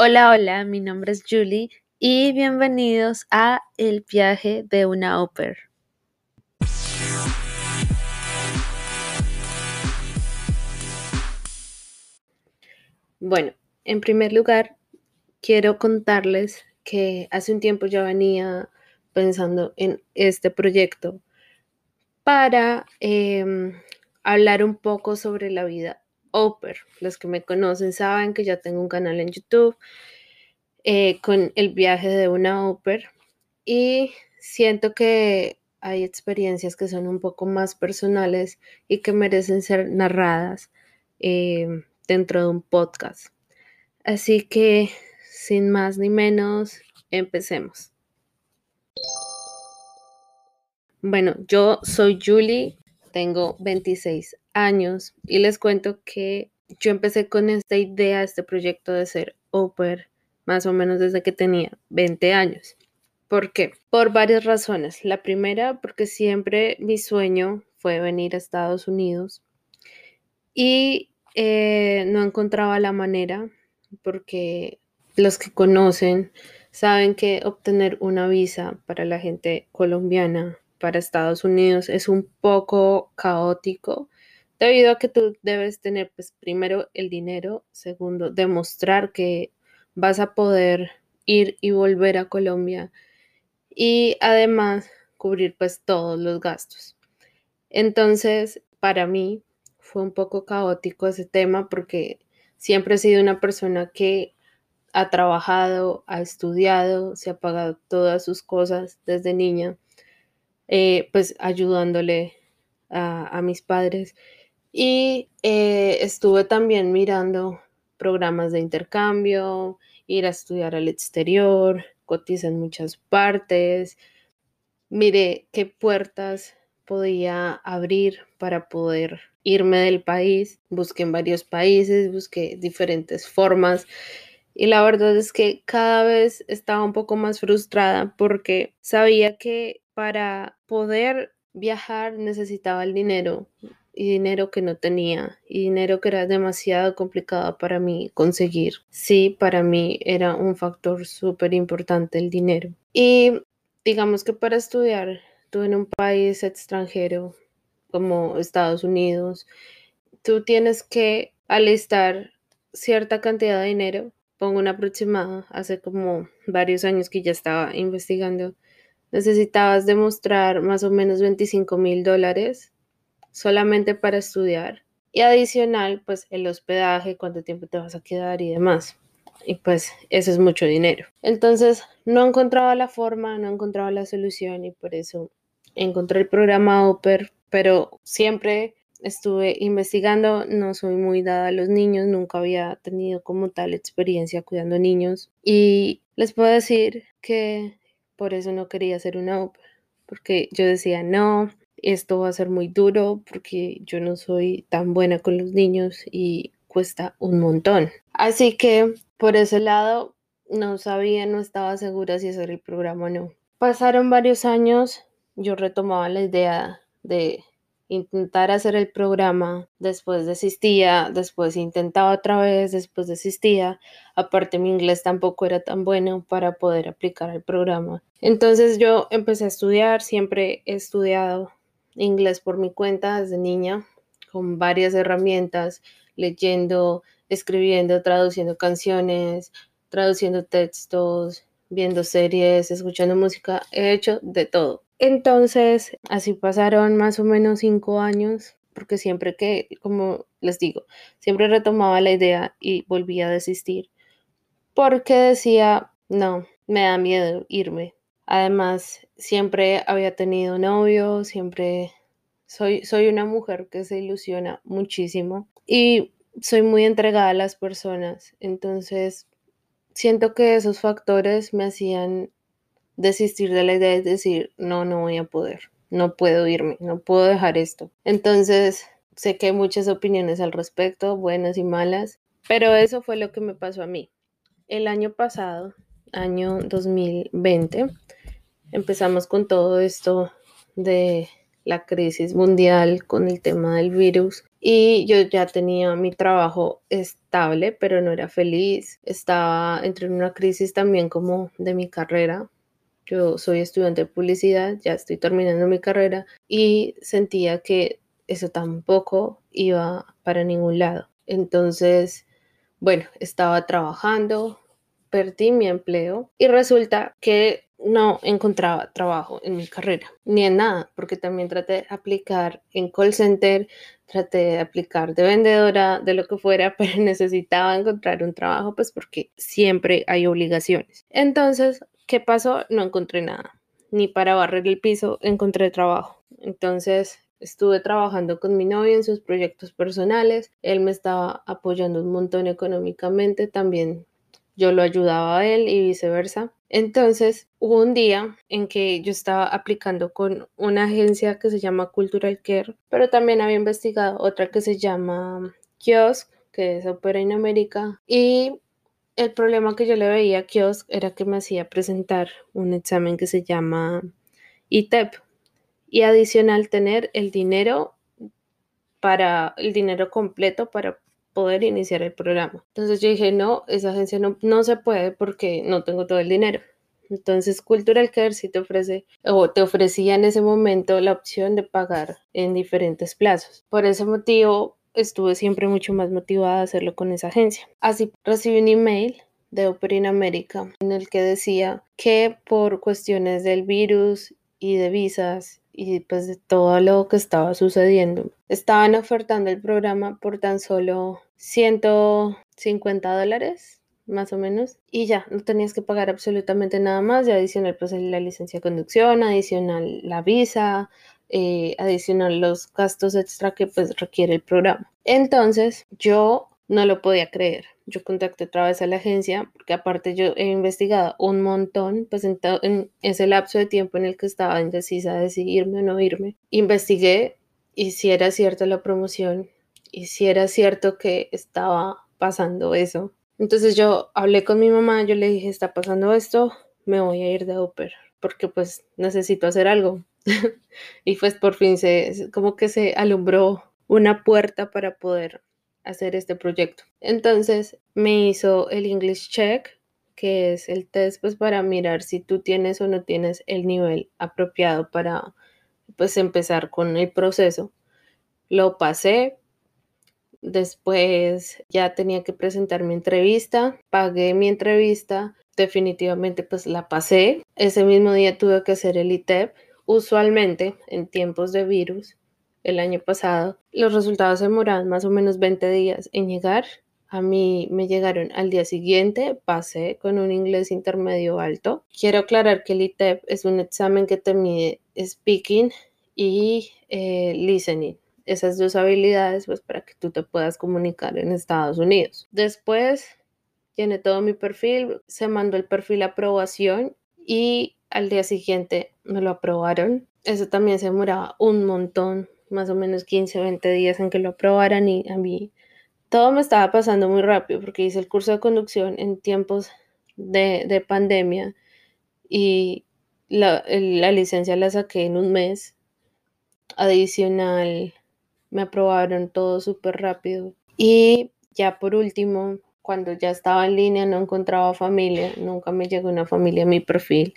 Hola, hola, mi nombre es Julie y bienvenidos a El viaje de una ópera. Bueno, en primer lugar, quiero contarles que hace un tiempo ya venía pensando en este proyecto para em, hablar un poco sobre la vida Oper. Los que me conocen saben que ya tengo un canal en YouTube eh, con el viaje de una Oper y siento que hay experiencias que son un poco más personales y que merecen ser narradas eh, dentro de un podcast. Así que, sin más ni menos, empecemos. Bueno, yo soy Julie, tengo 26 y les cuento que yo empecé con esta idea, este proyecto de ser Oper más o menos desde que tenía 20 años. ¿Por qué? Por varias razones. La primera, porque siempre mi sueño fue venir a Estados Unidos y eh, no encontraba la manera porque los que conocen saben que obtener una visa para la gente colombiana para Estados Unidos es un poco caótico debido a que tú debes tener pues primero el dinero, segundo demostrar que vas a poder ir y volver a Colombia y además cubrir pues todos los gastos. Entonces, para mí fue un poco caótico ese tema porque siempre he sido una persona que ha trabajado, ha estudiado, se ha pagado todas sus cosas desde niña, eh, pues ayudándole a mis padres y eh, estuve también mirando programas de intercambio, ir a estudiar al exterior, cotiza en muchas partes. Miré qué puertas podía abrir para poder irme del país. Busqué en varios países, busqué diferentes formas. Y la verdad es que cada vez estaba un poco más frustrada porque sabía que para poder viajar necesitaba el dinero y dinero que no tenía y dinero que era demasiado complicado para mí conseguir. Sí, para mí era un factor súper importante el dinero. Y digamos que para estudiar, tú en un país extranjero como Estados Unidos, tú tienes que alistar cierta cantidad de dinero. Pongo una aproximada, hace como varios años que ya estaba investigando. Necesitabas demostrar más o menos 25 mil dólares solamente para estudiar. Y adicional, pues el hospedaje, cuánto tiempo te vas a quedar y demás. Y pues eso es mucho dinero. Entonces no encontraba la forma, no encontraba la solución y por eso encontré el programa Oper, pero siempre estuve investigando, no soy muy dada a los niños, nunca había tenido como tal experiencia cuidando niños y les puedo decir que por eso no quería hacer una Oper, porque yo decía, no, esto va a ser muy duro porque yo no soy tan buena con los niños y cuesta un montón. Así que por ese lado no sabía, no estaba segura si hacer el programa o no. Pasaron varios años, yo retomaba la idea de intentar hacer el programa, después desistía, después intentaba otra vez, después desistía. Aparte mi inglés tampoco era tan bueno para poder aplicar el programa. Entonces yo empecé a estudiar, siempre he estudiado inglés por mi cuenta desde niña, con varias herramientas, leyendo, escribiendo, traduciendo canciones, traduciendo textos, viendo series, escuchando música, he hecho de todo. Entonces, así pasaron más o menos cinco años, porque siempre que, como les digo, siempre retomaba la idea y volvía a desistir, porque decía, no, me da miedo irme, Además, siempre había tenido novio, siempre soy, soy una mujer que se ilusiona muchísimo y soy muy entregada a las personas. Entonces, siento que esos factores me hacían desistir de la idea de decir, no, no voy a poder, no puedo irme, no puedo dejar esto. Entonces, sé que hay muchas opiniones al respecto, buenas y malas, pero eso fue lo que me pasó a mí. El año pasado, año 2020, empezamos con todo esto de la crisis mundial, con el tema del virus. y yo ya tenía mi trabajo estable, pero no era feliz. Estaba entre en una crisis también como de mi carrera. Yo soy estudiante de publicidad, ya estoy terminando mi carrera y sentía que eso tampoco iba para ningún lado. Entonces, bueno, estaba trabajando, perdí mi empleo y resulta que no encontraba trabajo en mi carrera, ni en nada, porque también traté de aplicar en call center, traté de aplicar de vendedora, de lo que fuera, pero necesitaba encontrar un trabajo, pues porque siempre hay obligaciones. Entonces, ¿qué pasó? No encontré nada, ni para barrer el piso encontré trabajo. Entonces, estuve trabajando con mi novio en sus proyectos personales, él me estaba apoyando un montón económicamente, también yo lo ayudaba a él y viceversa. Entonces, hubo un día en que yo estaba aplicando con una agencia que se llama Cultural Care, pero también había investigado otra que se llama Kiosk, que es Opera en América, y el problema que yo le veía a Kiosk era que me hacía presentar un examen que se llama ITEP y adicional tener el dinero para el dinero completo para poder iniciar el programa. Entonces yo dije, no, esa agencia no, no se puede porque no tengo todo el dinero. Entonces Cultural Care sí te ofrece o te ofrecía en ese momento la opción de pagar en diferentes plazos. Por ese motivo estuve siempre mucho más motivada a hacerlo con esa agencia. Así recibí un email de Opera América en el que decía que por cuestiones del virus y de visas y pues de todo lo que estaba sucediendo, estaban ofertando el programa por tan solo 150 dólares, más o menos, y ya, no tenías que pagar absolutamente nada más, y adicional pues la licencia de conducción, adicional la visa, eh, adicional los gastos extra que pues requiere el programa. Entonces yo no lo podía creer. Yo contacté otra vez a la agencia, porque aparte yo he investigado un montón, pues en, en ese lapso de tiempo en el que estaba indecisa de si o no irme, investigué y si era cierta la promoción y si era cierto que estaba pasando eso. Entonces yo hablé con mi mamá, yo le dije, está pasando esto, me voy a ir de Uber, porque pues necesito hacer algo. y pues por fin se, como que se alumbró una puerta para poder hacer este proyecto. Entonces me hizo el English Check, que es el test pues para mirar si tú tienes o no tienes el nivel apropiado para pues empezar con el proceso. Lo pasé, Después ya tenía que presentar mi entrevista, pagué mi entrevista, definitivamente pues la pasé. Ese mismo día tuve que hacer el ITEP. Usualmente en tiempos de virus, el año pasado, los resultados demoraban más o menos 20 días en llegar. A mí me llegaron al día siguiente, pasé con un inglés intermedio alto. Quiero aclarar que el ITEP es un examen que te mide speaking y eh, listening esas dos habilidades pues para que tú te puedas comunicar en Estados Unidos. Después llené todo mi perfil, se mandó el perfil a aprobación y al día siguiente me lo aprobaron. Eso también se demoraba un montón, más o menos 15 o 20 días en que lo aprobaran y a mí todo me estaba pasando muy rápido porque hice el curso de conducción en tiempos de, de pandemia y la, la licencia la saqué en un mes. Adicional, me aprobaron todo súper rápido. Y ya por último, cuando ya estaba en línea no encontraba familia, nunca me llegó una familia a mi perfil,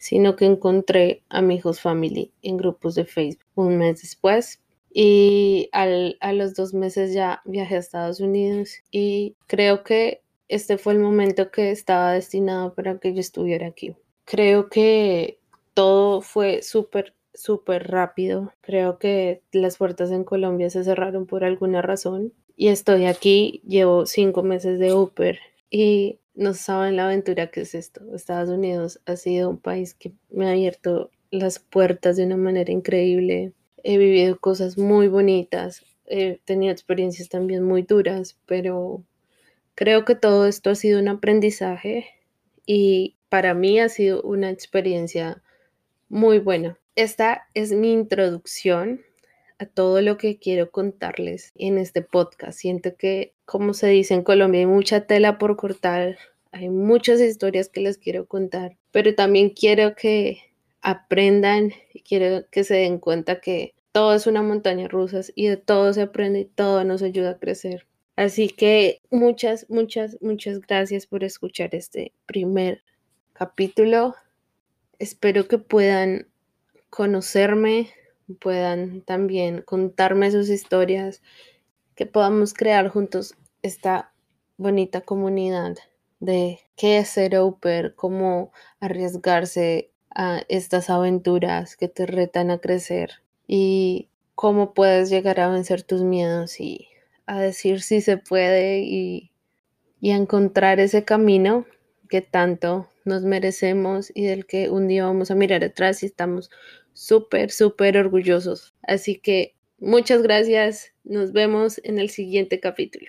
sino que encontré amigos family en grupos de Facebook un mes después. Y al, a los dos meses ya viajé a Estados Unidos y creo que este fue el momento que estaba destinado para que yo estuviera aquí. Creo que todo fue súper súper rápido. Creo que las puertas en Colombia se cerraron por alguna razón y estoy aquí, llevo cinco meses de Uber y no saben la aventura que es esto. Estados Unidos ha sido un país que me ha abierto las puertas de una manera increíble. He vivido cosas muy bonitas, he tenido experiencias también muy duras, pero creo que todo esto ha sido un aprendizaje y para mí ha sido una experiencia muy buena. Esta es mi introducción a todo lo que quiero contarles en este podcast. Siento que, como se dice en Colombia, hay mucha tela por cortar, hay muchas historias que les quiero contar, pero también quiero que aprendan y quiero que se den cuenta que todo es una montaña rusa y de todo se aprende y todo nos ayuda a crecer. Así que muchas, muchas, muchas gracias por escuchar este primer capítulo. Espero que puedan conocerme, puedan también contarme sus historias, que podamos crear juntos esta bonita comunidad de qué es ser Oper, cómo arriesgarse a estas aventuras que te retan a crecer y cómo puedes llegar a vencer tus miedos y a decir si se puede y, y a encontrar ese camino que tanto nos merecemos y del que un día vamos a mirar atrás y estamos súper, súper orgullosos. Así que muchas gracias. Nos vemos en el siguiente capítulo.